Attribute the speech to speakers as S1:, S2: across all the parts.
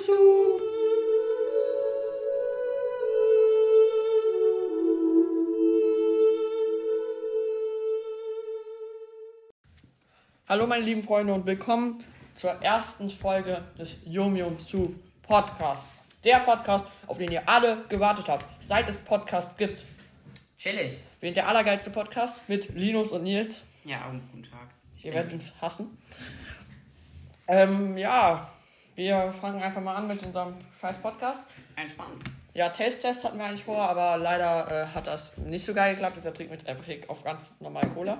S1: Soup. Hallo meine lieben Freunde und willkommen zur ersten Folge des Yum Soup Podcast. Der Podcast, auf den ihr alle gewartet habt, seit es Podcast gibt.
S2: Chillig.
S1: Wir sind der allergeilste Podcast mit Linus und Nils.
S2: Ja, und guten Tag.
S1: Ihr werdet uns hassen. Ähm, ja, wir fangen einfach mal an mit unserem scheiß Podcast.
S2: Entspannt.
S1: Ja, Taste-Test hatten wir eigentlich vor, aber leider äh, hat das nicht so geil geklappt. Deshalb trinken wir jetzt einfach hier auf ganz normal Cola.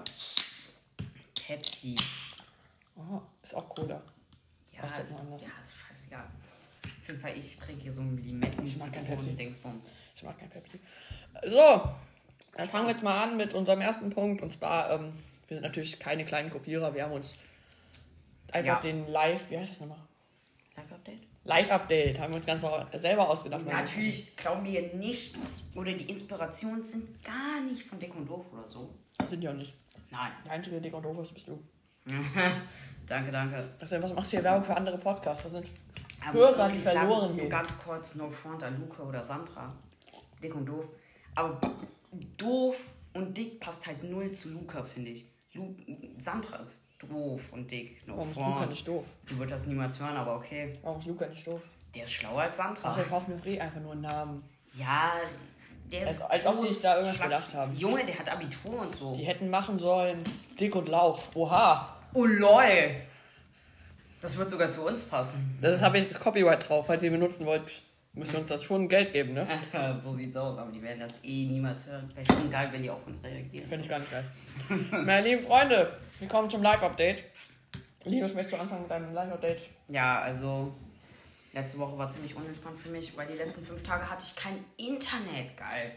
S2: Pepsi.
S1: Oh, ist auch Cola.
S2: Ja, ist, ja, ist scheißegal. Auf jeden Fall, ich trinke hier so ein Limetten
S1: Ich mag kein Pepsi.
S2: Dingsbums.
S1: Ich mag kein Pepsi. So, dann fangen wir jetzt mal an mit unserem ersten Punkt. Und zwar, ähm, wir sind natürlich keine kleinen Kopierer. Wir haben uns einfach
S2: Ja.
S1: den Live, wie heißt das nochmal?
S2: Live-Update?
S1: Live-Update haben wir uns ganz selber ausgedacht.
S2: Natürlich glauben wir nichts oder die Inspirationen sind gar nicht von Dick und Doof oder so.
S1: Sind ja nicht.
S2: Nein.
S1: Der einzige, dick und doof ist, bist du.
S2: danke, danke.
S1: Was, was machst du hier Werbung für andere Podcasts? Das sind
S2: Aber
S1: Hörer, die
S2: sagen,
S1: verloren gehen.
S2: Ganz kurz, no front an Luca oder Sandra. Dick und doof. Aber doof und dick passt halt null zu Luca, finde ich. Lu Sandra ist doof und dick. No
S1: Warum ist
S2: front.
S1: Luca nicht doof?
S2: Du würdest das niemals hören, aber okay.
S1: Warum ist Luca nicht doof?
S2: Der ist schlauer als Sandra.
S1: Ach, der braucht mir eh einfach nur einen Namen.
S2: Ja, der ist.
S1: Als- als ob die sich da irgendwas
S2: Schlags-
S1: gedacht haben.
S2: Junge, der hat Abitur und so.
S1: Die hätten machen sollen Dick und Lauch. Oha.
S2: Oh lol. Das wird sogar zu uns passen.
S1: Das habe ich das Copyright drauf. Falls ihr benutzen wollt, müsst ihr uns das schon Geld geben, ne?
S2: so sieht's aus, aber die werden das eh niemals hören. Wäre schon geil, wenn die auf uns reagieren.
S1: Finde ich gar nicht geil. Meine lieben Freunde, willkommen zum Live-Update. Linus, möchtest du anfangen mit deinem Live-Update?
S2: Ja, also letzte Woche war ziemlich unentspannt für mich, weil die letzten fünf Tage hatte ich kein Internet, geil.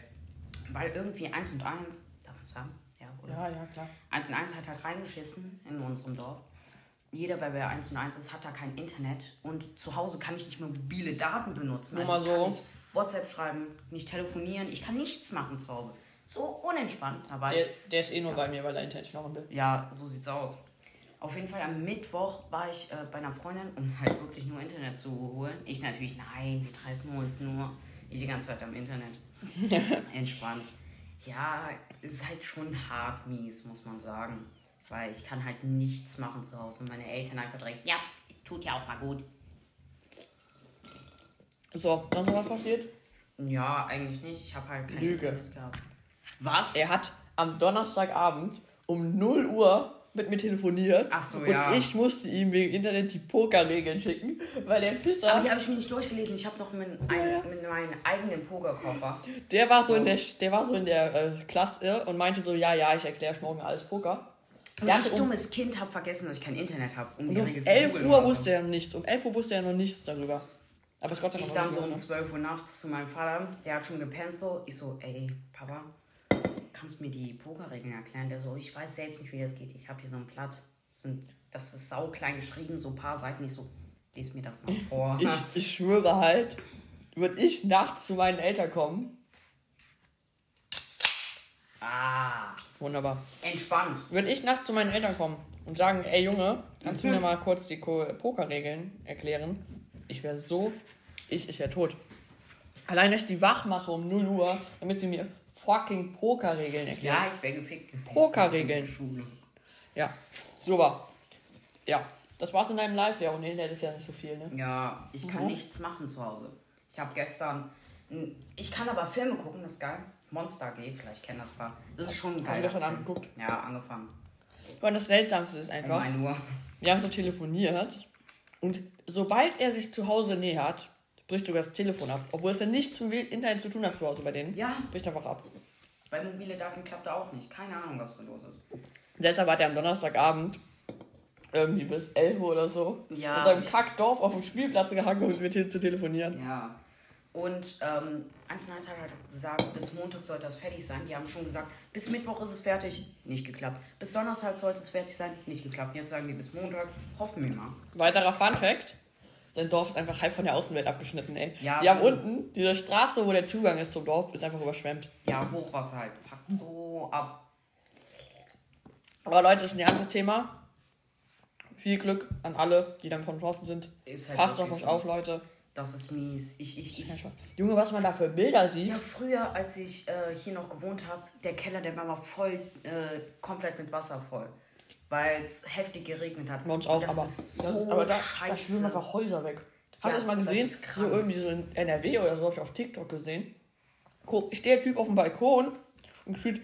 S2: Weil irgendwie eins und eins, darf man sagen? Ja, oder?
S1: Ja, ja, klar.
S2: 1 und 1 hat halt reingeschissen in unserem Dorf. Jeder, weil wer 1 und 1 ist, hat da kein Internet. Und zu Hause kann ich nicht mehr mobile Daten benutzen.
S1: Nur
S2: Also
S1: mal
S2: ich
S1: so.
S2: kann nicht WhatsApp schreiben, nicht telefonieren. Ich kann nichts machen zu Hause. So unentspannt. War
S1: Der, der ist eh nur bei mir, weil er schnorren will.
S2: Ja, so sieht's aus. Auf jeden Fall am Mittwoch war ich äh, bei einer Freundin, um halt wirklich nur Internet zu holen. Ich natürlich, nein, wir treffen uns nur. Ich die ganze Zeit am Internet. Entspannt. Ja, es ist halt schon hart mies, muss man sagen. Weil ich kann halt nichts machen zu Hause. Und meine Eltern einfach direkt, ja, es tut ja auch mal gut.
S1: So, sonst was passiert?
S2: Ja, eigentlich nicht. Ich habe halt kein
S1: Lüge.
S2: Internet gehabt. Was?
S1: Er hat am Donnerstagabend um 0 Uhr mit mir telefoniert.
S2: Ach so,
S1: und
S2: ja.
S1: ich musste ihm wegen Internet die Pokerregeln schicken, weil der Pisser,
S2: Aber die habe ich mir nicht durchgelesen. Ich habe noch mit, ein, mit meinem eigenen Pokerkoffer.
S1: der war so in der, der war so in der äh, Klasse und meinte so, ja, ja, ich erkläre morgen alles Poker.
S2: Und ich,
S1: um,
S2: dummes Kind, habe vergessen, dass ich kein Internet habe, um die
S1: um
S2: Regel zu
S1: 11
S2: googeln
S1: Uhr
S2: oder so.
S1: wusste er noch nichts. Um 11 Uhr wusste er noch nichts darüber. Aber es Gott sei Dank
S2: Ich dann so um
S1: ne?
S2: 12 Uhr nachts zu meinem Vater, der hat schon gepennt so. Ich so, ey, Papa, kannst mir die Pokerregeln erklären? Der so, ich weiß selbst nicht, wie das geht. Ich habe hier so ein Blatt. Das, sind, das ist sauklein geschrieben, so ein paar Seiten. Ich so, lies mir das mal vor.
S1: Ich, ich schwöre halt, würde ich nachts zu meinen Eltern kommen.
S2: ah,
S1: Wunderbar.
S2: entspannt.
S1: Würde ich nachts zu meinen Eltern kommen und sagen, ey Junge, kannst du mir mal kurz die Pokerregeln erklären? Ich wäre so, ich, ich wäre tot. Allein, dass ich die wach mache um 0 Uhr, damit sie mir fucking Pokerregeln erklären.
S2: Ja, ich wäre gefickt.
S1: Pokerregeln.
S2: Schule.
S1: Ja, super. Ja, das war's in deinem Live. Ja, und Internet ist ja nicht so viel, ne?
S2: Ja, ich kann
S1: Mhm.
S2: nichts machen zu Hause. Ich habe gestern. Ich kann aber Filme gucken, das ist geil. Monster G, vielleicht kennen das paar. Das ist schon
S1: Hast
S2: geil.
S1: du das schon angeguckt?
S2: Ja, angefangen.
S1: Und das Seltsamste ist
S2: Um
S1: einfach,
S2: 1 Uhr.
S1: wir haben so telefoniert und sobald er sich zu Hause nähert, bricht sogar das Telefon ab. Obwohl es ja nichts mit dem Internet zu tun hat zu Hause bei denen.
S2: Ja,
S1: Bricht einfach ab.
S2: bei mobile Daten klappt er auch nicht. Keine Ahnung, was so los ist.
S1: Deshalb hat er am Donnerstagabend irgendwie bis 11 Uhr oder so
S2: Ja,
S1: in seinem Kackdorf auf dem Spielplatz gehangen, um mit te- zu telefonieren.
S2: Ja. Und ähm, 1 und 1 hat halt gesagt, bis Montag sollte das fertig sein. Die haben schon gesagt, bis Mittwoch ist es fertig. Nicht geklappt. Bis Donnerstag sollte es fertig sein. Nicht geklappt. Jetzt sagen die bis Montag. Hoffen wir mal.
S1: Weiterer Fun Fact: Sein Dorf ist einfach halb von der Außenwelt abgeschnitten, ey.
S2: Ja,
S1: die haben unten, diese Straße, wo der Zugang ist zum Dorf, ist einfach überschwemmt.
S2: Ja, Hochwasser halt. Packt so ab.
S1: Aber Leute, das ist ein ernstes Thema. Viel Glück an alle, die damit betroffen sind.
S2: Halt
S1: Passt auf euch
S2: so.
S1: auf, Leute.
S2: Das ist mies. Ich, ich, ich,
S1: Junge, was man da für Bilder sieht.
S2: Ja, früher, als ich äh, hier noch gewohnt habe, der Keller, der war mal voll, äh, komplett mit Wasser voll. Weil es heftig geregnet hat. Bei uns auch,
S1: das
S2: aber,
S1: ist so aber da, scheiße. da schwimmen einfach Häuser weg. Hast du das mal gesehen? Das so irgendwie so in NRW oder so habe ich auf TikTok gesehen. Guck, steht der Typ auf dem Balkon und gefühlt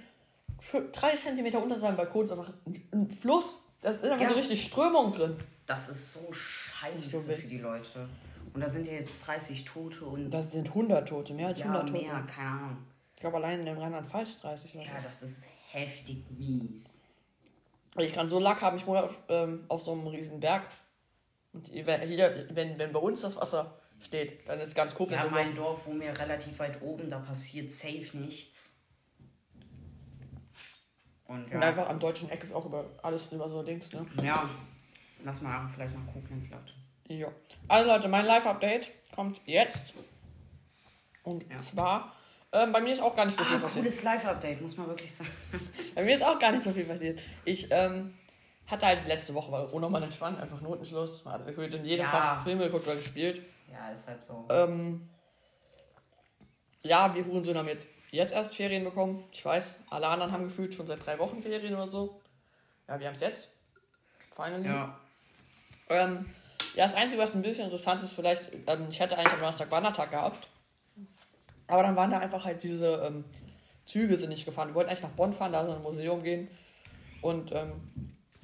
S1: 30 cm unter seinem Balkon ist einfach ein Fluss. Da ist einfach ja. so richtig Strömung drin.
S2: Das ist so scheiße so für die Leute. Und da sind ja jetzt 30 Tote und.
S1: Das sind 100 Tote, mehr als
S2: ja,
S1: 100
S2: Tote. mehr, keine Ahnung.
S1: Ich glaube allein in Rheinland-Pfalz 30
S2: oder Ja, das ist heftig mies.
S1: Ich kann so Lack haben, ich wohne auf, ähm, auf so einem riesen Berg. Und hier, wenn, wenn bei uns das Wasser steht, dann ist ganz
S2: Koblenz. Ja, mein Dorf, wo mir relativ weit oben, da passiert safe nichts.
S1: Und, ja. Und einfach am deutschen Eck ist auch über alles über so Dings, ne?
S2: Ja. Lass mal vielleicht nach Koblenz, Leute.
S1: Ja. Also Leute, mein Live-Update kommt jetzt. Und ja. zwar, ähm, bei mir ist auch gar nicht so
S2: viel ah, passiert. cooles Live-Update, muss man wirklich sagen.
S1: bei mir ist auch gar nicht so viel passiert. Ich ähm, hatte halt letzte Woche, war unnormal entspannt, einfach Notenschluss. Man hat gefühlt in jedem ja. Fach Filme geguckt oder gespielt.
S2: Ja, ist halt so.
S1: Ähm, ja, wir Hurensöhne haben jetzt, jetzt erst Ferien bekommen. Ich weiß, alle anderen haben gefühlt schon seit drei Wochen Ferien oder so. Ja, wir haben es jetzt. Finally. Ja. Ähm, ja, das Einzige, was ein bisschen interessant ist, vielleicht, ähm, ich hätte eigentlich am Donnerstag Wandertag gehabt. Aber dann waren da einfach halt diese ähm, Züge sind nicht gefahren. Wir wollten eigentlich nach Bonn fahren, da so ein Museum gehen. Und, ähm,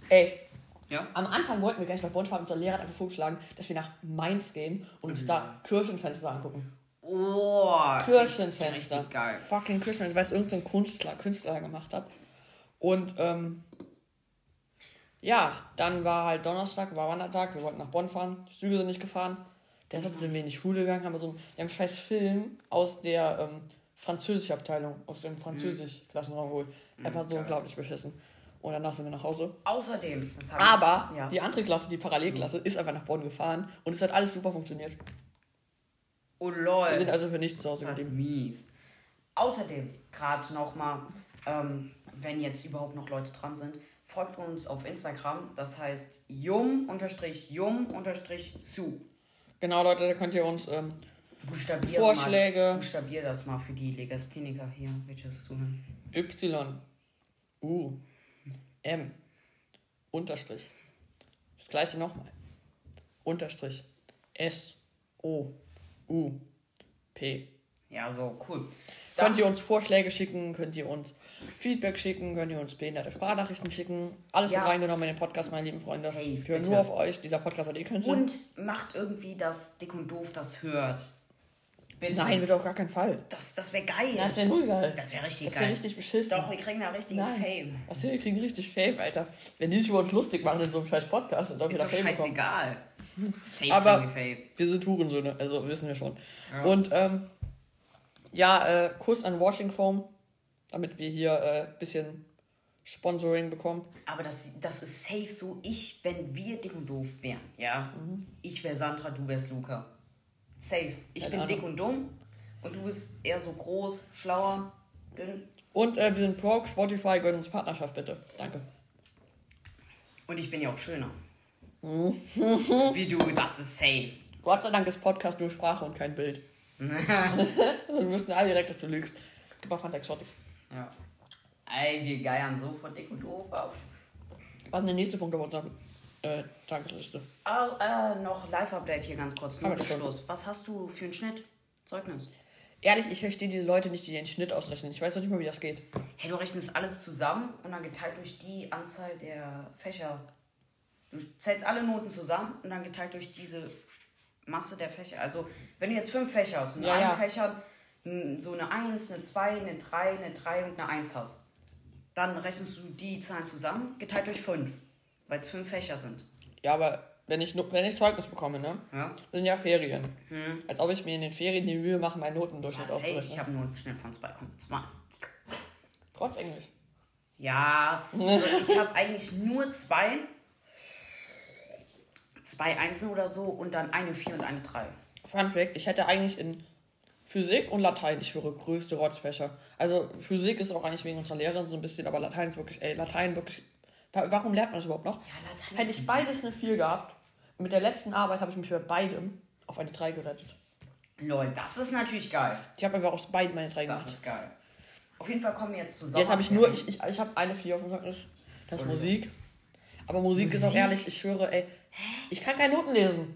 S1: ey, ja? am Anfang wollten wir gar nicht nach Bonn fahren. Unser Lehrer hat einfach vorgeschlagen, dass wir nach Mainz gehen und uns mhm. da Kirchenfenster angucken. Oh, Kirchenfenster. Richtig, geil. Fucking Kirchenfenster, weil es irgendein Künstler, Künstler gemacht hat. Und, ähm, ja, dann war halt Donnerstag, war Wandertag, wir wollten nach Bonn fahren, die Züge sind nicht gefahren. Deshalb sind wir in die Schule gegangen, haben so einen, wir haben scheiß Film aus der ähm, Französisch-Abteilung, aus dem Französisch-Klassenraum geholt. Mhm. Einfach so unglaublich beschissen. Und danach sind wir nach Hause.
S2: Außerdem,
S1: das haben Aber ja. die andere Klasse, die Parallelklasse, ist einfach nach Bonn gefahren und es hat alles super funktioniert. Oh lol. Wir sind also für nichts zu Hause
S2: geblieben. Mies. Außerdem, gerade nochmal, ähm, wenn jetzt überhaupt noch Leute dran sind, folgt uns auf Instagram. Das heißt yum-yum-su.
S1: Genau, Leute, da könnt ihr uns ähm,
S2: Buchstabier Vorschläge. Mal, buchstabier das mal für die Legastheniker hier, welches zuhören.
S1: Y. U. M. Unterstrich. Das gleiche nochmal. Unterstrich. S. O. U. P.
S2: Ja, so, cool.
S1: Dann könnt ihr uns Vorschläge schicken, könnt ihr uns Feedback schicken, könnt ihr uns behinderte Sprachnachrichten schicken. Alles ja. reingenommen in den Podcast, meine lieben Freunde. Safe, ich höre nur auf euch. Dieser Podcast wird eh keinen
S2: Sinn. Und macht irgendwie, dass Dick und Doof das hört.
S1: Bitte. Nein, wird auf gar keinen Fall.
S2: Das, das wäre geil.
S1: Ja, das wäre null geil.
S2: Das wäre richtig
S1: das
S2: wär geil.
S1: richtig beschissen.
S2: Doch, wir kriegen da richtig Nein. Fame.
S1: Was wir kriegen richtig Fame, Alter. Wenn die sich über uns lustig machen in so einem scheiß Podcast, dann
S2: ist doch scheißegal.
S1: Safe Aber wir sind Hurensöhne, also wissen wir schon. Ja. Und ähm, ja, äh, Kuss an Washing Foam, damit wir hier ein äh, bisschen Sponsoring bekommen.
S2: Aber das, das ist safe so. Ich, wenn wir dick und doof wären, ja. Mhm. Ich wäre Sandra, du wärst Luca. Safe. Ich Keine bin Ahnung. dick und dumm und du bist eher so groß, schlauer, dünn.
S1: Und äh, wir sind Prog, Spotify, gönnt uns Partnerschaft bitte. Danke.
S2: Und ich bin ja auch schöner. Wie du, das ist safe.
S1: Gott sei Dank ist Podcast nur Sprache und kein Bild. wir wissen alle direkt, dass du lügst. Gib mal Fanta Exotic.
S2: Ja. Ey, wir geiern so von dick und doof auf.
S1: Was ist der nächste Punkt auf unserer äh, Tagesliste?
S2: Oh, äh, noch Live-Update hier ganz kurz, nur Schluss. Was hast du für einen Schnitt? Zeugnis?
S1: Ehrlich, ich verstehe diese Leute nicht, die den Schnitt ausrechnen. Ich weiß noch nicht mal, wie das geht.
S2: Hey, du rechnest alles zusammen und dann geteilt durch die Anzahl der Fächer. Du zählst alle Noten zusammen und dann geteilt durch diese Masse der Fächer. Also, wenn du jetzt fünf Fächer hast und in ja, einem ja. Fächer so eine 1, eine 2, eine 3, eine 3 und eine 1 hast, dann rechnest du die Zahlen zusammen, geteilt durch 5, weil es fünf Fächer sind.
S1: Ja, aber wenn ich, wenn ich Zeugnis bekomme, ne? Ja. Das sind ja Ferien. Hm. Als ob ich mir in den Ferien die Mühe mache, meinen Notendurchschnitt
S2: auszurechnen. Ich habe einen Notenschnitt von 2,2.
S1: Trotz Englisch.
S2: Ja, also ich habe eigentlich nur zwei zwei Einsen oder so und dann eine 4 und eine 3.
S1: Fun Fact, ich hätte eigentlich in Physik und Latein, ich höre größte Rotzfächer. Also Physik ist auch eigentlich wegen unserer Lehrerin so ein bisschen, aber Latein ist wirklich, ey, Latein wirklich. Warum lernt man das überhaupt noch? Ja, Latein Hätte ich beides eine 4 gehabt, mit der letzten Arbeit habe ich mich bei beidem auf eine 3 gerettet.
S2: Lol, das ist natürlich geil.
S1: Ich habe einfach aus beiden meine 3
S2: Das
S1: gemacht.
S2: ist geil. Auf jeden Fall kommen wir jetzt zu
S1: Jetzt habe ich nur, ich, ich, ich habe eine 4 auf dem Zeugnis. Das ist Musik. Aber Musik, ist auch
S2: Musik?
S1: ehrlich, ich schwöre, ey, ich kann keine Noten lesen.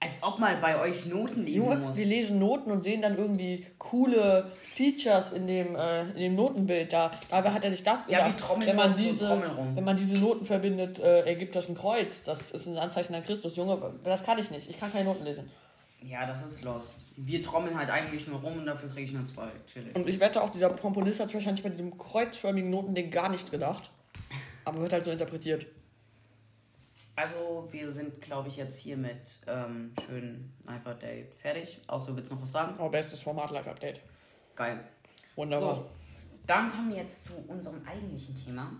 S2: Als ob mal bei euch Noten lesen
S1: Nur,
S2: muss.
S1: wir lesen Noten und sehen dann irgendwie coole Features in dem, äh, in dem Notenbild da. Dabei hat er sich das.
S2: Ja,
S1: wenn man diese. Wenn man diese Noten verbindet, äh, ergibt das ein Kreuz. Das ist ein Anzeichen an Christus. Junge, das kann ich nicht. Ich kann keine Noten lesen.
S2: Ja, das ist lost. Wir trommeln halt eigentlich nur rum und dafür kriege ich nur zwei. Chillig.
S1: Und ich wette auch, dieser Komponist hat wahrscheinlich bei diesem kreuzförmigen Notending gar nicht gedacht. Aber wird halt so interpretiert.
S2: Also, wir sind, glaube ich, jetzt hier mit ähm, schönen Live Date fertig. Außer du willst noch was sagen?
S1: Aber bestes Format Live-Update.
S2: Geil.
S1: Wunderbar.
S2: So, dann kommen wir jetzt zu unserem eigentlichen Thema.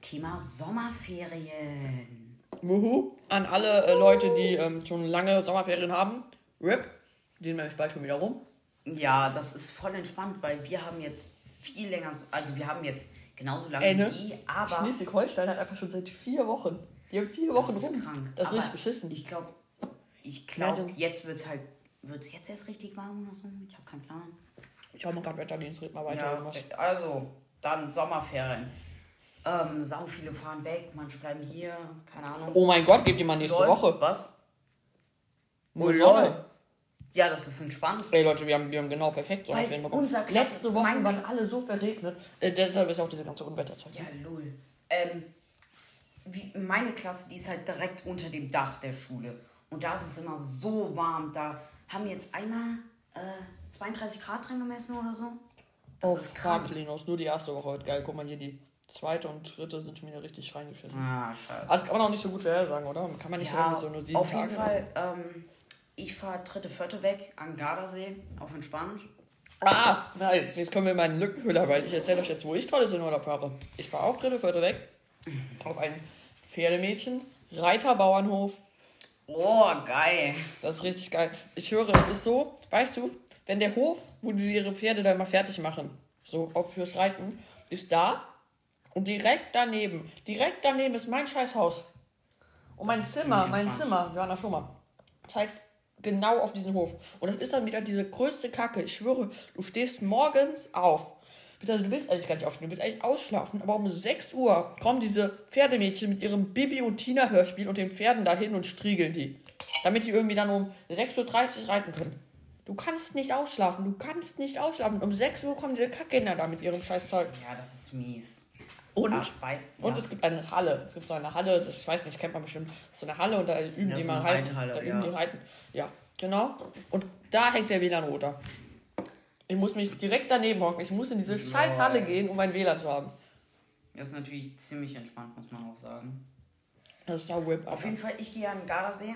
S2: Thema Sommerferien.
S1: Wuhu. An alle äh, Leute, die ähm, schon lange Sommerferien haben. RIP. Sind nämlich bald schon wieder rum.
S2: Ja, das ist voll entspannt, weil wir haben jetzt viel länger, also wir haben jetzt genauso lange
S1: Ey, ne?
S2: wie die, aber
S1: Schleswig-Holstein hat einfach schon seit vier Wochen. Die haben vier Wochen
S2: das ist
S1: rum.
S2: krank.
S1: Das ist
S2: aber
S1: richtig beschissen.
S2: Ich glaube, ich glaube, jetzt wird es halt, wird es jetzt erst richtig warm oder so? Ich habe keinen Plan.
S1: Ich schau mal gerade Wetterdienst, red mal weiter.
S2: Ja,
S1: irgendwas.
S2: also, dann Sommerferien. Ähm, sau viele fahren weg, manche bleiben hier, keine Ahnung.
S1: Oh mein Gott, gebt ihr mal nächste
S2: Lol,
S1: Woche.
S2: Was?
S1: Oh,
S2: lol. Ja, das ist entspannt.
S1: Ey Leute, wir haben, wir haben genau perfekt
S2: Weil
S1: Sommerferien bekommen.
S2: unser Klasse-
S1: Letzte Woche
S2: mein-
S1: waren alle so verregnet. Äh, deshalb ist auch diese ganze Unwetterzeug.
S2: Ja, lol. Ähm, wie, meine Klasse, die ist halt direkt unter dem Dach der Schule. Und da ist es immer so warm. Da haben wir jetzt einmal äh, 32 Grad drin gemessen oder so. Das
S1: oh,
S2: ist krank.
S1: Linus, nur die erste Woche heute. Geil, guck mal hier, die zweite und dritte sind schon wieder richtig reingeschissen.
S2: Ah, scheiße.
S1: Also kann man auch nicht so gut vorhersagen, oder? Kann man nicht
S2: ja,
S1: irgendwie so nur sieben
S2: auf
S1: Tage
S2: jeden Fall, ähm, ich fahre dritte, vierte weg an Gardasee, auf entspannt.
S1: Ah, na, jetzt, jetzt kommen wir in meinen Lückenfüller, weil ich erzähle euch jetzt, wo ich tolles in Urlaub habe. Ich war auch dritte, vierte weg. Auf ein Pferdemädchen, Reiterbauernhof.
S2: Oh, geil.
S1: Das ist richtig geil. Ich höre, es ist so, weißt du, wenn der Hof, wo die ihre Pferde dann mal fertig machen, so auch fürs Reiten, ist da und direkt daneben, direkt daneben ist mein Scheißhaus. Und mein Zimmer, mein. Zimmer, wir waren da schon mal, zeigt genau auf diesen Hof. Und das ist dann wieder diese größte Kacke. Ich schwöre, du stehst morgens auf. Also, Du willst eigentlich gar nicht aufstehen, du willst eigentlich ausschlafen, aber um 6 Uhr kommen diese Pferdemädchen mit ihrem Bibi und Tina Hörspiel und den Pferden dahin und striegeln die. Damit die irgendwie dann um 6.30 Uhr reiten können. Du kannst nicht ausschlafen, du kannst nicht ausschlafen. Um 6 Uhr kommen diese Kackkinder da mit ihrem scheiß Zeug.
S2: Ja, das ist mies.
S1: Und,
S2: Ach, weiß,
S1: und
S2: ja.
S1: es gibt eine Halle. Es gibt so eine Halle, das, ich weiß nicht, kennt man bestimmt. So eine Halle und da üben
S2: Ja,
S1: die
S2: so
S1: mal reiten. Da üben
S2: ja.
S1: die reiten. Ja, genau. Und da hängt der WLAN-Router. Ich muss mich direkt daneben hocken. Ich muss in diese scheiß Halle gehen, um mein WLAN zu haben.
S2: Das ist natürlich ziemlich entspannt, muss man auch sagen.
S1: Das ist ja Whip.
S2: Auf jeden Fall, ich gehe an den Gardasee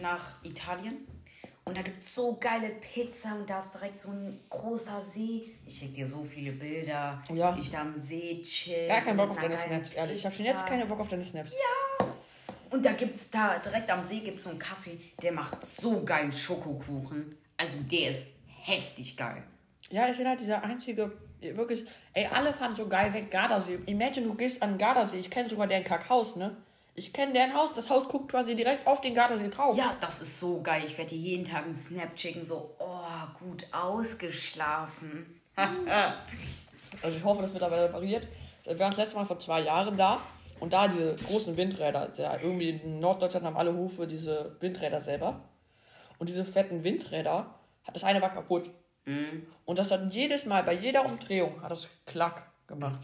S2: nach Italien. Und da gibt es so geile Pizza und da ist direkt so ein großer See. Ich schicke dir so viele Bilder.
S1: Ja.
S2: Ich da am See chill.
S1: Gar keinen Bock auf deine Snaps, ehrlich. Ich habe schon jetzt keine Bock auf deine Snaps.
S2: Und da gibt es da, direkt am See gibt es so einen Kaffee, der macht so geilen Schokokuchen. Also der ist heftig geil.
S1: Ja, ich bin halt dieser einzige, wirklich, ey, alle fahren so geil weg, Gardasee. Imagine, du gehst an den Gardasee, ich kenne sogar deren Kackhaus, ne? Ich kenne deren Haus, das Haus guckt quasi direkt auf den Gardasee drauf.
S2: Ja, das ist so geil. Ich werde dir jeden Tag einen Snap schicken, so, oh, gut ausgeschlafen.
S1: Also ich hoffe, das wird aber repariert. Wir waren das letzte Mal vor zwei Jahren da und da diese großen Windräder, der irgendwie in Norddeutschland haben alle Hufe diese Windräder selber. Und diese fetten Windräder, das eine war kaputt. Und das hat jedes Mal, bei jeder Umdrehung, hat das Klack gemacht.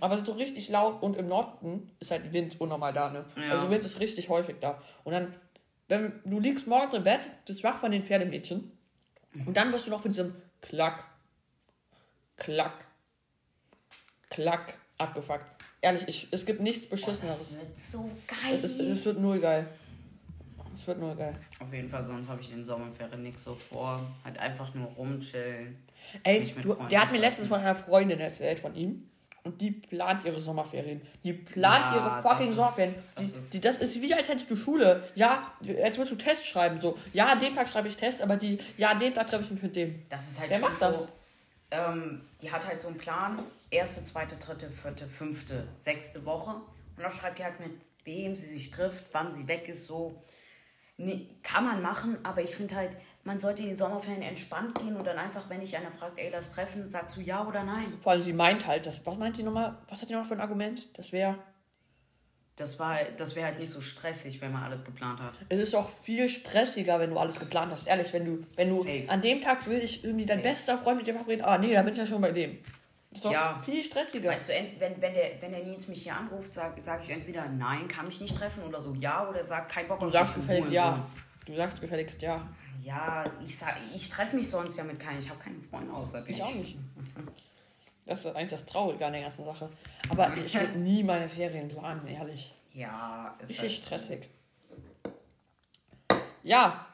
S1: Aber so richtig laut und im Norden ist halt Wind unnormal da, ne?
S2: Ja.
S1: Also Wind ist richtig häufig da. Und dann, wenn du liegst morgens im Bett, bist wach von den Pferdemädchen und dann wirst du noch von diesem Klack, Klack, Klack abgefuckt. Ehrlich, ich, es gibt nichts Beschisseneres.
S2: Das wird so geil.
S1: es, es, es wird null geil. Es wird null geil.
S2: Auf jeden Fall, sonst habe ich den Sommerferien nichts so vor. Halt einfach nur rumchillen.
S1: Ey, du, der hat mir letztens von einer Freundin erzählt von ihm. Und die plant ihre Sommerferien. Die plant
S2: Ja,
S1: ihre fucking
S2: das ist-
S1: Sommerferien.
S2: das
S1: die,
S2: ist-
S1: die, das ist wie als hättest du Schule. Ja, als würdest du Test schreiben. So, ja, dem Tag schreibe ich Test, aber die, ja, dem Tag treffe ich mich mit dem.
S2: Das ist halt
S1: Wer macht
S2: so.
S1: das?
S2: Ähm, die hat halt so einen Plan. Erste, zweite, dritte, vierte, fünfte, sechste Woche. Und dann schreibt die halt mit wem sie sich trifft, wann sie weg ist, so. Nee, kann man machen, aber ich finde halt, man sollte in die Sommerferien entspannt gehen und dann einfach, wenn dich einer fragt, ey, lass treffen, sagst du ja oder nein.
S1: Vor allem, sie meint halt, das, was meint die nochmal? Was hat die nochmal für ein Argument? Das wäre.
S2: Das, war, das wäre halt nicht so stressig, wenn man alles geplant hat.
S1: Es ist doch viel stressiger, wenn du alles geplant hast. Ehrlich, wenn du, wenn du
S2: Safe.
S1: an dem Tag will ich irgendwie dein bester Freund mit dir verabreden. Ah, nee, da bin ich ja schon bei dem. Ist doch
S2: Ja.
S1: viel stressiger.
S2: Weißt du, wenn, wenn, der, wenn der Nils mich hier anruft, sage sag ich entweder nein, kann mich nicht treffen oder so ja oder sag kein Bock
S1: du sagst gefälligst ja.
S2: Hurensohn.
S1: Du sagst gefälligst ja.
S2: Ja, ich, sag- ich treffe mich sonst ja mit keinem. Ich habe keinen Freund außer dich.
S1: Ich auch nicht. Das ist eigentlich das Traurige an der ganzen Sache. Aber ich würde nie meine Ferien planen, ehrlich.
S2: Ja, ist
S1: Richtig
S2: halt,
S1: stressig. Ja,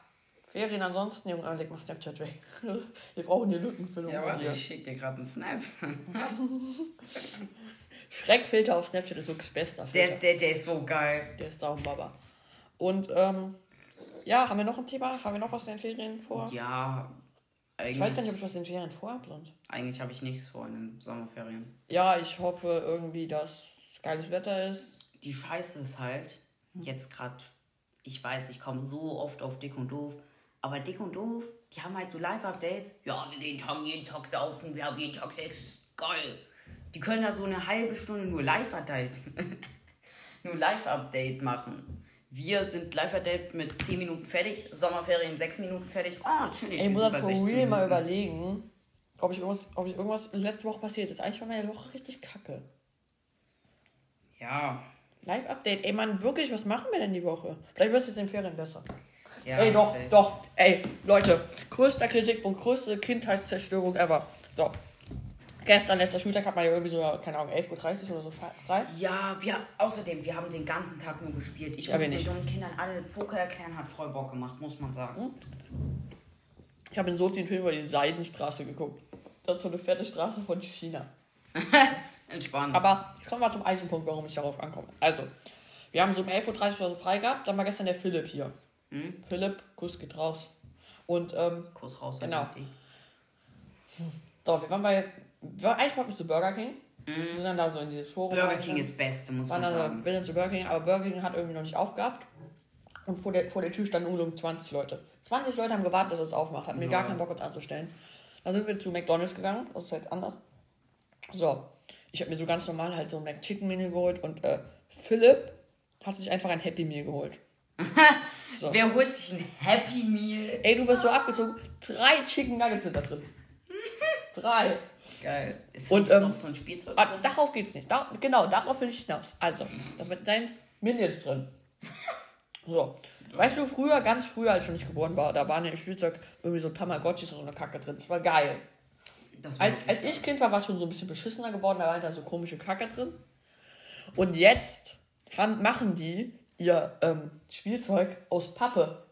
S1: Ferien ansonsten, Junge, aber leg mal Snapchat weg. Wir brauchen hier Lückenfüllung.
S2: ja, warte, ich schick dir gerade einen Snap.
S1: Schreckfilter auf Snapchat ist wirklich bester Filter.
S2: Der, der, der ist so geil.
S1: Der ist Saumbaba. Und ähm, ja, haben wir noch ein Thema? Haben wir noch was in den Ferien vor?
S2: Ja,
S1: Ich weiß gar
S2: eigentlich,
S1: nicht, ob ich was in den Ferien vorhabe.
S2: eigentlich habe ich nichts vor in den Sommerferien.
S1: Ja, ich hoffe irgendwie, dass geiles Wetter ist.
S2: Die Scheiße ist halt, jetzt gerade, ich weiß, ich komme so oft auf Dick und Doof, aber Dick und Doof, die haben halt so Live-Updates. Ja, wir gehen Tag, jeden Tag saufen, wir haben jeden Tag Sex. Geil. Die können da so eine halbe Stunde nur Live-Update. nur Live-Update machen. Wir sind Live-Update mit 10 Minuten fertig, Sommerferien 6 Minuten fertig. Oh, chillig.
S1: Ey, ich muss das for
S2: 16
S1: real mal überlegen, ob ich irgendwas, ob ich irgendwas letzte Woche passiert ist. Eigentlich war meine Woche richtig kacke.
S2: Ja.
S1: Live-Update, ey Mann, wirklich, was machen wir denn die Woche? Vielleicht wird es jetzt in den Ferien besser.
S2: Ja
S1: ey, doch,
S2: safe.
S1: doch, ey, Leute, größter Kritikpunkt, größte Kindheitszerstörung ever. So, gestern, letzter Spieltag, hat man ja irgendwie so, keine Ahnung, 11.30 Uhr oder so frei.
S2: Ja, wir, außerdem, wir haben den ganzen Tag nur gespielt. Ich
S1: Ja,
S2: muss den dummen Kindern alle Poker erklären, hat voll Bock gemacht, muss man sagen.
S1: Ich habe in so den Film über die Seidenstraße geguckt. Das ist so eine fette Straße von China.
S2: Entspannt.
S1: Aber ich komme mal zum eigentlichen Punkt, warum ich darauf ankomme. Also, wir haben so um 11.30 Uhr oder so frei gehabt, dann war gestern der Philipp hier.
S2: Hm?
S1: Philipp, Kuss geht raus. Und, ähm,
S2: Kurs raus.
S1: Genau.
S2: Die.
S1: so, wir waren bei, eigentlich wollten wir zu Burger King. Wir sind dann da so in dieses Forum.
S2: Mhm. Burger. King ist Beste, muss man sagen.
S1: wir sind zu Burger King, aber Burger King hat irgendwie noch nicht aufgehabt. Und vor der, vor der Tür standen um 20 Leute. 20 Leute haben gewartet, dass es aufmacht. Hatten mir gar keinen Bock, uns anzustellen. Dann sind wir zu McDonalds gegangen. Das ist halt anders. So, ich habe mir so ganz normal halt so ein McChicken Menü geholt und äh, Philipp hat sich einfach ein Happy Meal geholt. So.
S2: Wer holt sich ein Happy Meal?
S1: Ey, du wirst so abgezogen. Drei Chicken Nuggets sind da drin. Drei.
S2: Geil. Ist
S1: Und, ähm,
S2: noch so ein Spielzeug
S1: Ah,
S2: drin?
S1: darauf geht's nicht. Da, genau, darauf will ich hinaus. Also, da wird sein Minions drin. So. Weißt du, früher, ganz früher, als ich noch nicht geboren war, da waren im Spielzeug irgendwie so Tamagotchis und so eine Kacke drin. Das war geil.
S2: Das war
S1: Als, als ich Kind war, war es schon so ein bisschen beschissener geworden, da war halt da so komische Kacke drin. Und jetzt haben, machen die ihr ähm, Spielzeug aus Pappe.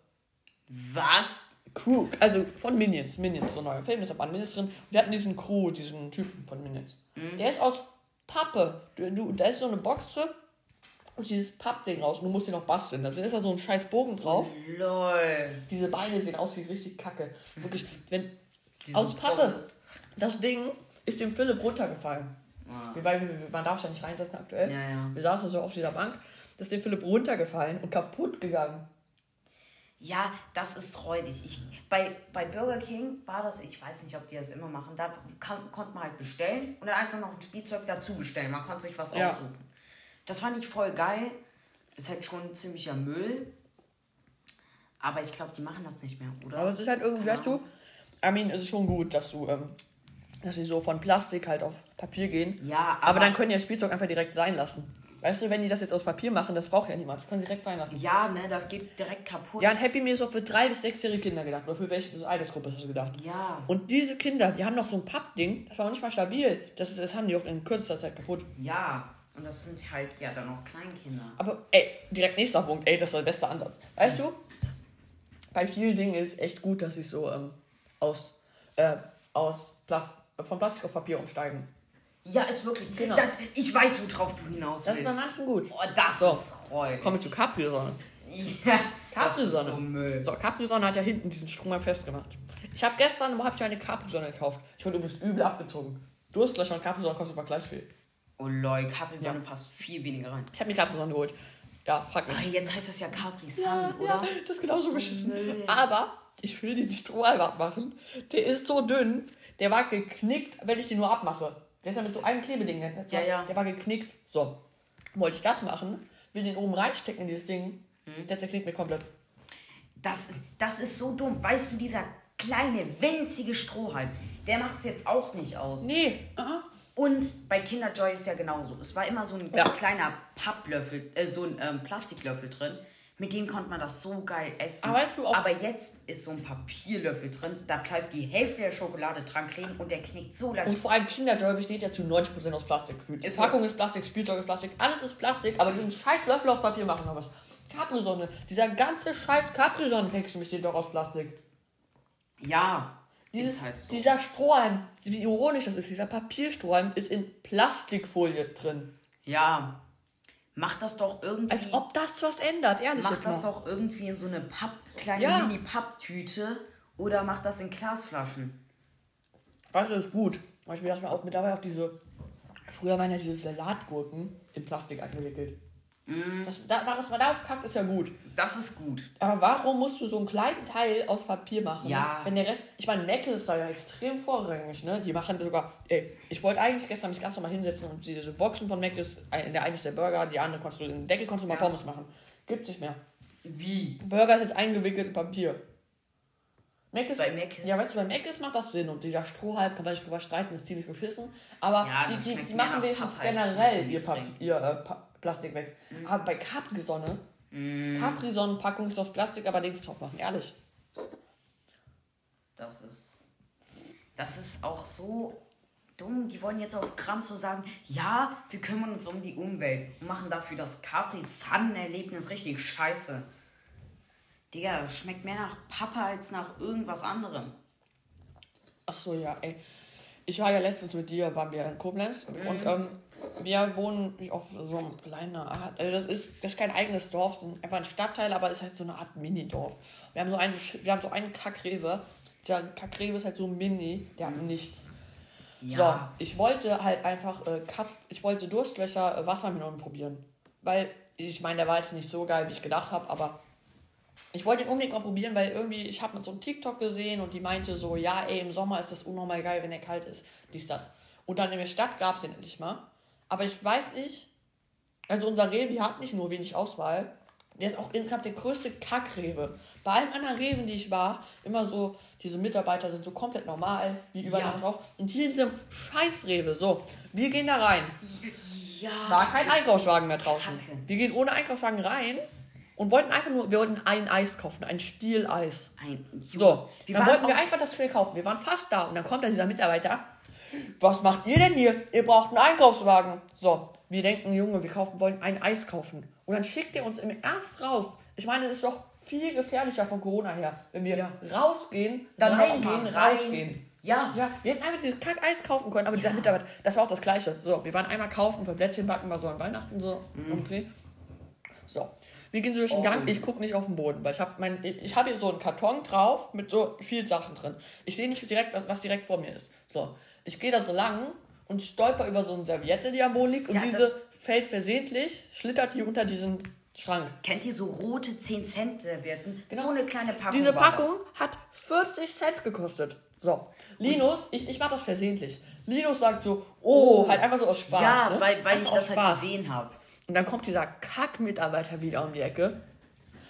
S2: Was?
S1: Crew, also von Minions. Minions, so ein neuer Film, ist aber Minions drin. Und wir hatten diesen Crew, diesen Typen von Minions. Der ist aus Pappe. Du, du, da ist so eine Box drin und dieses Pappding raus. Und du musst den noch basteln. Da ist da so ein scheiß Bogen drauf.
S2: Lol.
S1: Diese Beine sehen aus wie richtig kacke. Wirklich, wenn aus Pappe.
S2: Pommes.
S1: das Ding ist dem Philipp runtergefallen.
S2: Ah.
S1: Weil wir- man darf ja nicht reinsetzen aktuell.
S2: Ja, ja.
S1: Wir saßen so auf dieser Bank. Das ist dem Philipp runtergefallen und kaputt gegangen.
S2: Ja, das ist räudig. Ich, bei, bei Burger King war das, ich weiß nicht, ob die das immer machen, da kann, konnte man halt bestellen und dann einfach noch ein Spielzeug dazu bestellen. Man konnte sich was
S1: Ja.
S2: aussuchen. Das fand ich voll geil. Ist halt schon ziemlicher Müll. Aber ich glaube, die machen das nicht mehr, oder?
S1: Aber es ist halt irgendwie,
S2: Keine
S1: weißt du, I mean, es ist schon gut, dass du, ähm, dass sie so von Plastik halt auf Papier gehen.
S2: Ja,
S1: Aber,
S2: aber-
S1: dann können die das Spielzeug einfach direkt sein lassen. Weißt du, wenn die das jetzt aus Papier machen, das braucht ja niemand. Das können sie direkt sein lassen.
S2: Ja, ne, das geht direkt kaputt.
S1: Ja, ein Happy Meal ist auch für drei bis sechsjährige Kinder gedacht. Oder für welche Altersgruppe hast du gedacht?
S2: Ja.
S1: Und diese Kinder, die haben noch so ein Pappding, das war noch nicht mal stabil. Das, ist, das haben die auch in kürzester Zeit kaputt.
S2: Ja. Und das sind halt ja dann auch Kleinkinder.
S1: Aber ey, direkt nächster Punkt, ey, das ist der beste Ansatz. Weißt du, bei vielen Dingen ist es echt gut, dass sie so ähm, aus, äh, aus Plast von Plastik auf Papier umsteigen.
S2: Ja, ist wirklich.
S1: Genau.
S2: Das, ich weiß, worauf du hinaus
S1: Das
S2: willst.
S1: ist bei manchen gut.
S2: Oh, das
S1: So.
S2: ist räudig.
S1: Kommen wir zu Capri-Sonne.
S2: Ja, das
S1: Capri-Sonne.
S2: so Müll.
S1: So, Capri-Sonne hat ja hinten diesen Strom festgemacht. Ich habe gestern hab ich eine Capri-Sonne gekauft. Ich wurde übrigens übel abgezogen. Du hast gleich mal Capri-Sonne kostet vergleichsfähig.
S2: Oh lol, Capri-Sonne passt viel weniger rein.
S1: Ich habe mir Capri-Sonne geholt. Ja, frag mich.
S2: Ah, jetzt heißt das ja Capri Sun,
S1: Ja,
S2: oder?
S1: ja, das ist genauso
S2: So
S1: beschissen.
S2: Müll.
S1: Aber ich will diesen Strohhalm abmachen. Der ist so dünn, der war geknickt, wenn ich den nur abmache. Der ist ja mit so einem Klebeding. Der,
S2: Ja,
S1: war,
S2: ja.
S1: der war geknickt. So. Wollte ich das machen, will den oben reinstecken in dieses Ding.
S2: Mhm.
S1: Der zerknickt mir komplett.
S2: Das ist, das ist so dumm. Weißt du, dieser kleine, winzige Strohhalm, der macht es jetzt auch nicht aus.
S1: Nee. Aha.
S2: Und bei Kinder Joy ist ja genauso. Es war immer so ein
S1: Ja.
S2: kleiner Papplöffel, äh, so ein ähm, Plastiklöffel drin. Mit dem konnte man das so geil essen.
S1: Aber weißt du auch-
S2: Aber jetzt ist so ein Papierlöffel drin. Da bleibt die Hälfte der Schokolade dran kleben und der knickt so leicht.
S1: Und vor allem Kinderjoy besteht ja zu 90% aus Plastik. Die
S2: Ist so.
S1: Packung ist Plastik, Spielzeug ist Plastik, alles ist Plastik, aber diesen scheiß Löffel aus Papier machen wir was. Capri-Sonne, dieser ganze scheiß Capri-Sonnen-Päckchen besteht doch aus Plastik.
S2: Ja,
S1: Dieses,
S2: ist halt so.
S1: Dieser Strohhalm, wie ironisch das ist, dieser Papierstrohhalm ist in Plastikfolie drin.
S2: Ja. Mach das doch irgendwie.
S1: Als ob das was ändert, ehrlich
S2: mach
S1: jetzt
S2: das
S1: mal.
S2: doch irgendwie in so eine Papp, kleine
S1: Ja.
S2: Mini-Papptüte oder mach das in Glasflaschen.
S1: Weißt du, das ist gut. Weil ich mir das mal auch mittlerweile auch diese. Früher waren ja diese Salatgurken in Plastik eingewickelt.
S2: Mm.
S1: Das, da, was man darauf kackt, ist ja gut.
S2: Das ist gut.
S1: Aber warum musst du so einen kleinen Teil aus Papier machen?
S2: Ja.
S1: Wenn der Rest. Ich meine, Neckel ist da ja extrem vorrangig, ne? Die machen sogar. Ey, ich wollte eigentlich gestern mich ganz normal hinsetzen und diese Boxen von Mac ist. In der eine ist der Burger, die andere konntest du. In den Deckel konntest du mal
S2: Ja.
S1: Pommes machen. Gibt's nicht mehr.
S2: Wie?
S1: Burger ist jetzt eingewickelt in Papier. Mac ist,
S2: Bei Mac ist-
S1: Ja, weißt du, bei Mac ist macht das Sinn und dieser Strohhalm, kann man sich drüber streiten, ist ziemlich beschissen. Aber
S2: Ja,
S1: die, die, die machen wenigstens generell ihr. Papier, ihr äh, pa Plastik weg. Aber bei Capri-Sonne, Capri-Sonnenpackung ist aus Plastik, aber nichts drauf machen, ehrlich.
S2: Das ist. Das ist auch so dumm. Die wollen jetzt auf Krampf so sagen, ja, wir kümmern uns um die Umwelt und machen dafür das Capri Sun-Erlebnis richtig scheiße. Digga, das schmeckt mehr nach Papa als nach irgendwas anderem.
S1: Achso, ja, ey. Ich war ja letztens mit dir, waren wir in Koblenz und ähm, wir wohnen auf so einem kleinen Art, also das ist, das ist kein eigenes Dorf, ist einfach ein Stadtteil, aber es ist halt so eine Art Mini-Dorf. Wir haben so einen, wir haben so einen Kackrewe, der Kackrewe ist halt so mini, der hat nichts.
S2: Ja.
S1: So, ich wollte halt einfach, äh, Cup, ich wollte Durstlöcher äh, Wassermelonen probieren. Weil, ich meine, der war jetzt nicht so geil, wie ich gedacht habe, aber ich wollte ihn unbedingt mal probieren, weil irgendwie, ich habe mit so einem TikTok gesehen und die meinte so, ja, ey, im Sommer ist das unnormal geil, wenn er kalt ist. Dies, das. Und dann in der Stadt gab es den endlich mal. Aber ich weiß nicht, also unser Rewe hat nicht nur wenig Auswahl, der ist auch insgesamt der größte Kackrewe. Bei allen anderen Reven, die ich war, immer so, diese Mitarbeiter sind so komplett normal, wie überall
S2: Ja.
S1: auch. Und hier in diesem Scheiß-Rewe, so, wir gehen da rein.
S2: Ja.
S1: War kein Einkaufswagen mehr draußen.
S2: Kacke.
S1: Wir gehen ohne Einkaufswagen rein und wollten einfach nur, wir wollten ein Eis kaufen, ein Stieleis.
S2: Ein
S1: So,
S2: wir
S1: dann wollten wir einfach das schnell kaufen. Wir waren fast da und dann kommt da dieser Mitarbeiter. Was macht ihr denn hier? Ihr braucht einen Einkaufswagen. So, wir denken, Junge, wir kaufen, wollen ein Eis kaufen. Und dann schickt er uns im Ernst raus. Ich meine, es ist doch viel gefährlicher von Corona her, wenn wir
S2: Ja.
S1: rausgehen,
S2: Dann
S1: reingehen,
S2: rein.
S1: rausgehen.
S2: Ja.
S1: Ja, wir hätten einfach dieses Kack-Eis kaufen können, aber dieser Mitarbeiter, das war auch das Gleiche. So, wir waren einmal kaufen, für Plätzchen backen, war so an Weihnachten so. Okay. So, wir gehen so durch den
S2: Oh.
S1: Gang, ich gucke nicht auf den Boden, weil ich habe mein, ich habe hier so einen Karton drauf mit so viel Sachen drin. Ich sehe nicht direkt, was- was direkt vor mir ist. So, ich gehe da so lang und stolper über so eine Serviette, die am Boden liegt und
S2: Ja,
S1: diese fällt versehentlich, schlittert die unter diesen Schrank.
S2: Kennt ihr so rote 10 Cent Servietten?
S1: Genau.
S2: So eine kleine Packung.
S1: Diese Packung hat 40 Cent gekostet. So, Linus, ich, ich mach das versehentlich. Linus sagt so, oh, halt einfach so aus. Spaß.
S2: Ja,
S1: ne?
S2: weil, weil ich
S1: Einfach
S2: das halt gesehen habe.
S1: Und dann kommt dieser Kack-Mitarbeiter wieder um die Ecke.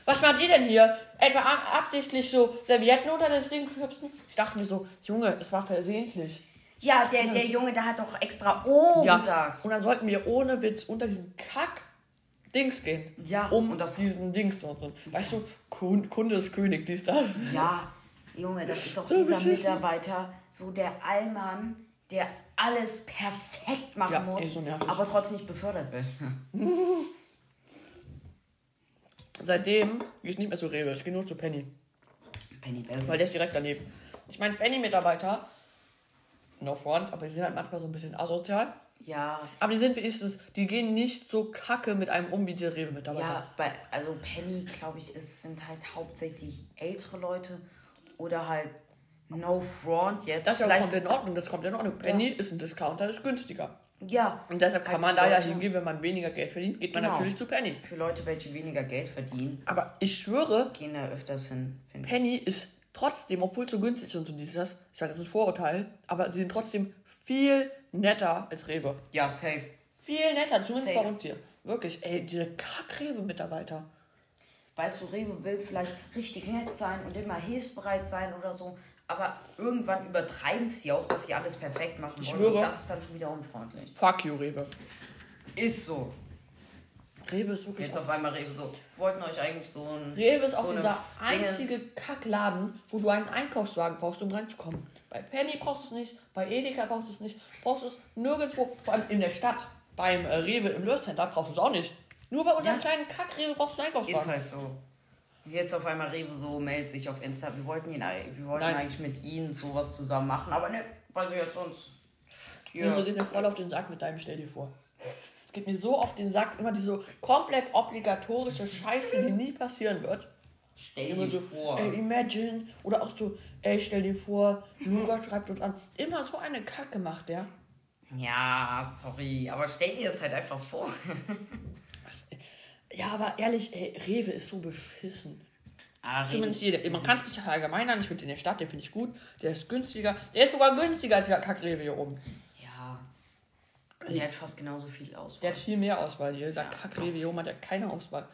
S1: Was macht ihr denn hier? Etwa ab- absichtlich so Servietten unter das Ding hüpfen? Ich dachte mir so, Junge, es war versehentlich.
S2: Ja, der, der Junge, der hat doch extra Oh
S1: Ja.
S2: gesagt.
S1: Und dann sollten wir ohne Witz unter diesen Kack-Dings gehen.
S2: Ja,
S1: Um
S2: und das-
S1: diesen Dings da drin. Weißt du, Kun- Kunde ist König, dies, das.
S2: Ja, Junge, das ist auch
S1: So
S2: dieser. Mitarbeiter, so der Allmann, der alles perfekt machen
S1: Ja,
S2: muss,
S1: so
S2: aber trotzdem nicht befördert wird.
S1: Seitdem gehe ich nicht mehr zu Rewe, ich gehe nur zu Penny.
S2: Penny Best.
S1: Weil der ist direkt daneben. Ich meine, Penny-Mitarbeiter, no front, aber die sind halt manchmal so ein bisschen asozial.
S2: Ja,
S1: Aber die sind wenigstens, die gehen nicht so kacke mit einem um wie diese Rewe-Mitarbeiter.
S2: ja, bei, also Penny, glaube ich, ist, sind halt hauptsächlich ältere Leute oder halt No Front jetzt.
S1: das ja
S2: vielleicht,
S1: komplett in Ordnung, das kommt in Ordnung. Penny ist ein Discounter, das ist günstiger.
S2: Ja.
S1: Und deshalb kann man da ja hingehen, wenn man weniger Geld verdient, geht man
S2: Genau.
S1: natürlich zu Penny.
S2: Für Leute, welche weniger Geld verdienen,
S1: Aber ich schwöre,
S2: gehen da öfters hin.
S1: Penny ist trotzdem, obwohl es so günstig ist und so dieses, ist halt das ein Vorurteil, aber sie sind trotzdem viel netter als Rewe.
S2: Ja, safe.
S1: Viel netter, zumindest
S2: Safe.
S1: bei uns hier. Wirklich, ey, diese Kack-Rewe-Mitarbeiter.
S2: Weißt du, Rewe will vielleicht richtig nett sein und immer hilfsbereit sein oder so. Aber irgendwann übertreiben sie auch, dass sie alles perfekt machen wollen.
S1: schwöre.
S2: Und das ist dann schon wieder unfreundlich.
S1: Fuck you, Rewe.
S2: Ist so.
S1: Rewe ist wirklich.
S2: Jetzt auf einmal Rewe so. Wollten euch eigentlich so ein.
S1: Rewe ist
S2: so
S1: auch dieser einzige Kackladen, wo du einen Einkaufswagen brauchst, um reinzukommen. Bei Penny brauchst du es nicht, bei Edeka brauchst du es nicht, brauchst du es nirgendwo, vor allem in der Stadt. Beim äh, Rewe im Löscenter brauchst du es auch nicht. Nur bei unserem
S2: Ja.
S1: kleinen Kack-Rewe brauchst du einen
S2: Ist
S1: Einkaufswagen.
S2: halt so. Jetzt auf einmal Rewe so meldet sich auf Insta. Wir wollten ihn, wir wollten
S1: Nein.
S2: eigentlich mit ihnen sowas zusammen machen, aber ne, weil sie jetzt uns.
S1: Mir so
S2: Hier.
S1: geht mir voll auf den Sack mit deinem Stell dir vor. Es geht mir so auf den Sack, immer diese komplett obligatorische Scheiße, die nie passieren wird.
S2: Stell
S1: Immer
S2: dir
S1: so,
S2: vor.
S1: ey, imagine. Oder auch so, ey, stell dir vor, Luca schreibt uns an. Immer so eine Kacke macht der.
S2: Ja, sorry, aber stell dir das halt einfach vor.
S1: Ja, aber ehrlich, ey, Rewe ist so beschissen.
S2: Ah, Rewe-
S1: Zumindest jeder. Man kann es nicht verallgemeinern. Ich finde in der Stadt, den finde ich gut. Der ist günstiger. Der ist sogar günstiger als der Kack-Rewe hier oben.
S2: Ja. Der hat fast genauso viel Auswahl.
S1: Der hat viel mehr Auswahl hier. Dieser Kack-Rewe hier oben hat ja keine Auswahl.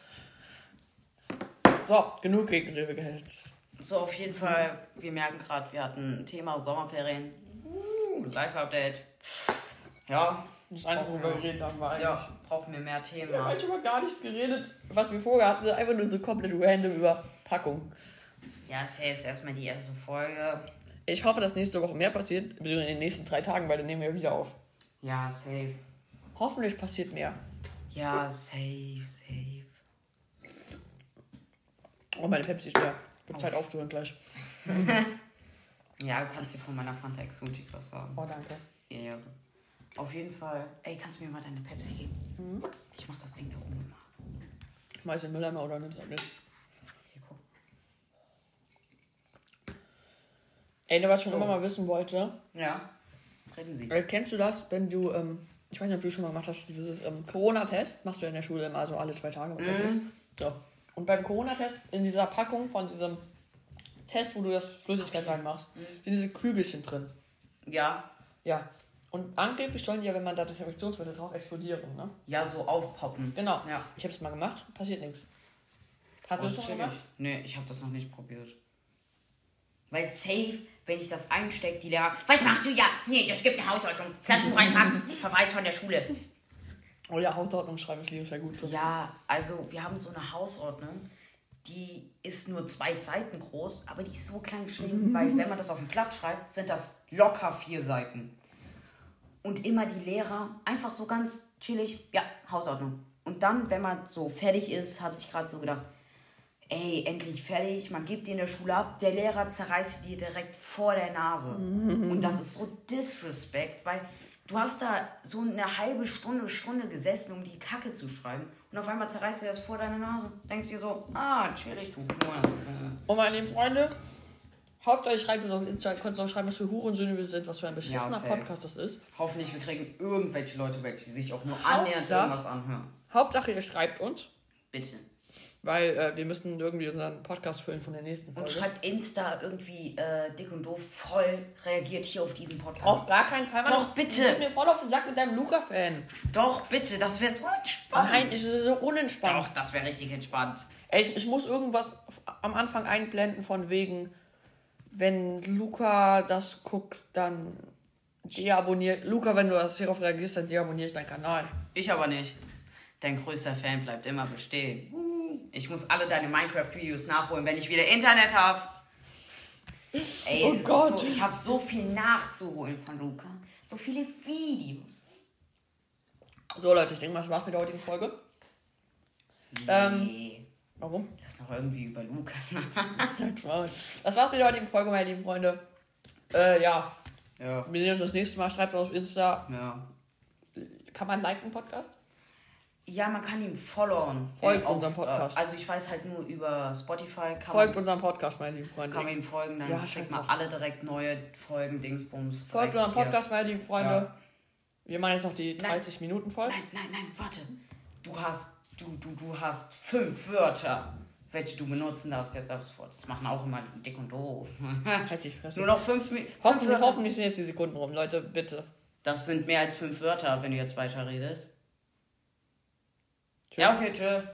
S1: So, genug gegen Rewe gehetzt.
S2: So, auf jeden Fall, wir merken gerade, wir hatten Thema Sommerferien. Uh, Live-Update. Ja,
S1: Das Einzige, worüber wir geredet haben, war eigentlich.
S2: ja, brauchen wir mehr
S1: Wir haben
S2: Thema.
S1: eigentlich über gar nichts geredet, was wir vorher hatten. Einfach nur so komplett random über Packung.
S2: Ja, ist ja jetzt erstmal die erste Folge.
S1: Ich hoffe, dass nächste Woche mehr passiert, beziehungsweise in den nächsten drei Tagen, weil dann nehmen wir wieder auf.
S2: Ja, safe.
S1: Hoffentlich passiert mehr.
S2: Ja, safe, safe.
S1: Oh, meine Pepsi ist leer. Wird Zeit aufzuhören gleich.
S2: Ja, du kannst dir von meiner Fanta Exotik was sagen.
S1: Oh, danke.
S2: Ja. Auf jeden Fall. Ey, kannst du mir mal deine Pepsi geben? Ich mach das Ding da oben mal.
S1: Schmeiß den Mülleimer oder nicht? nicht.
S2: Hier, guck.
S1: Ey, ne, was ich schon
S2: So.
S1: immer mal wissen wollte.
S2: Ja. Sie.
S1: Äh, kennst du das, wenn du, ähm, ich weiß nicht, ob du schon mal gemacht hast, dieses ähm, Corona-Test, machst du in der Schule immer so alle zwei Tage. oder ist. So. Und beim Corona-Test, in dieser Packung von diesem Test, wo du das Flüssigkeit reinmachst, sind diese Kügelchen drin.
S2: Ja.
S1: Ja. Und angeblich sollen die ja, wenn man da Desinfektionsmittel drauf explodieren, ne?
S2: Ja, so aufpoppen.
S1: Genau.
S2: Ja.
S1: Ich habe es mal gemacht, passiert nichts. Hast du es schon gemacht?
S2: Nee, ich habe das noch nicht probiert. Weil safe, wenn ich das einstecke, die Lehrer. Was machst du ja? Nee, das gibt eine Hausordnung. Klassenbuch eintragen. Verweis von der Schule.
S1: Oh ja, Hausordnung schreiben ist Leo sehr gut drin.
S2: Ja, also wir haben so eine Hausordnung, die ist nur zwei Seiten groß, aber die ist so klein geschrieben, weil wenn man das auf dem Blatt schreibt, sind das locker vier Seiten. Und immer die Lehrer einfach so ganz chillig, ja, Hausordnung. Und dann, wenn man so fertig ist, hat sich gerade so gedacht, ey, endlich fertig, man gibt die in der Schule ab, der Lehrer zerreißt dir direkt vor der Nase. Und das ist so disrespect, weil du hast da so eine halbe Stunde, Stunde gesessen, um die Kacke zu schreiben. Und auf einmal zerreißt er das vor deiner Nase. Denkst dir so, ah, chillig, du.
S1: Und meine lieben Freunde, Hauptsache schreibt uns auf Instagram, könnt ihr auch schreiben, was für Hurensöhne wir sind, was für ein beschissener
S2: safe.
S1: Podcast das ist.
S2: Hoffentlich, wir kriegen irgendwelche Leute weg, die sich auch nur
S1: Hauptsache-
S2: annähernd irgendwas anhören.
S1: Hauptsache, ihr schreibt uns,
S2: Bitte.
S1: Weil äh, wir müssen irgendwie unseren Podcast füllen von der nächsten
S2: Und
S1: Folge.
S2: schreibt Insta irgendwie äh, dick und doof voll reagiert hier auf diesen Podcast.
S1: Auf gar keinen Fall. Mann.
S2: Doch, bitte.
S1: Du mir voll auf den Sack mit deinem Luca-Fan.
S2: Doch, bitte, das wäre so entspannt.
S1: Nein, es ist so unentspannt.
S2: Doch, das wäre richtig entspannt.
S1: Ey, ich, ich muss irgendwas am Anfang einblenden von wegen, wenn Luca das guckt, dann deabonnier. Luca, wenn du das hierauf reagierst, dann deabonniere ich deinen Kanal.
S2: Ich aber nicht. Dein größter Fan bleibt immer bestehen. Ich muss alle deine Minecraft-Videos nachholen, wenn ich wieder Internet habe. Ey,
S1: Oh Gott.
S2: So, ich habe so viel nachzuholen von Luca. So viele Videos.
S1: So, Leute, ich denke mal, das war's mit der heutigen Folge. Ähm,
S2: Nee,
S1: warum?
S2: das ist noch irgendwie über Luca.
S1: Das war's mit der heutigen Folge, meine lieben Freunde. Äh, ja,
S2: ja.
S1: wir sehen uns das nächste Mal. Schreibt uns auf Insta.
S2: Ja.
S1: Kann man liken, Podcast?
S2: Ja, man kann ihm followen.
S1: Folgt
S2: auf,
S1: unserem Podcast.
S2: Äh, also ich weiß halt nur über Spotify. Kann
S1: Folgt
S2: man,
S1: unserem Podcast, meine lieben Freunde.
S2: kann man ihm folgen, dann
S1: Ja,
S2: kriegt man alle direkt neue Folgen, Dingsbums.
S1: Folgt unserem. Podcast, meine lieben Freunde.
S2: Ja.
S1: Wir machen jetzt noch die 30
S2: nein.
S1: Minuten voll.
S2: Nein, nein, nein, warte. Du hast, du, du, du hast fünf Wörter, welche du benutzen darfst jetzt ab sofort. Das machen auch immer dick und doof.
S1: Halt die Fresse.
S2: Nur noch fünf, Mi- fünf
S1: Hoffentlich, hoffentlich sind jetzt die Sekunden rum. Leute, bitte.
S2: Das sind mehr als fünf Wörter, wenn du jetzt weiter redest.
S1: Tschüss.
S2: Ja, okay, tschö.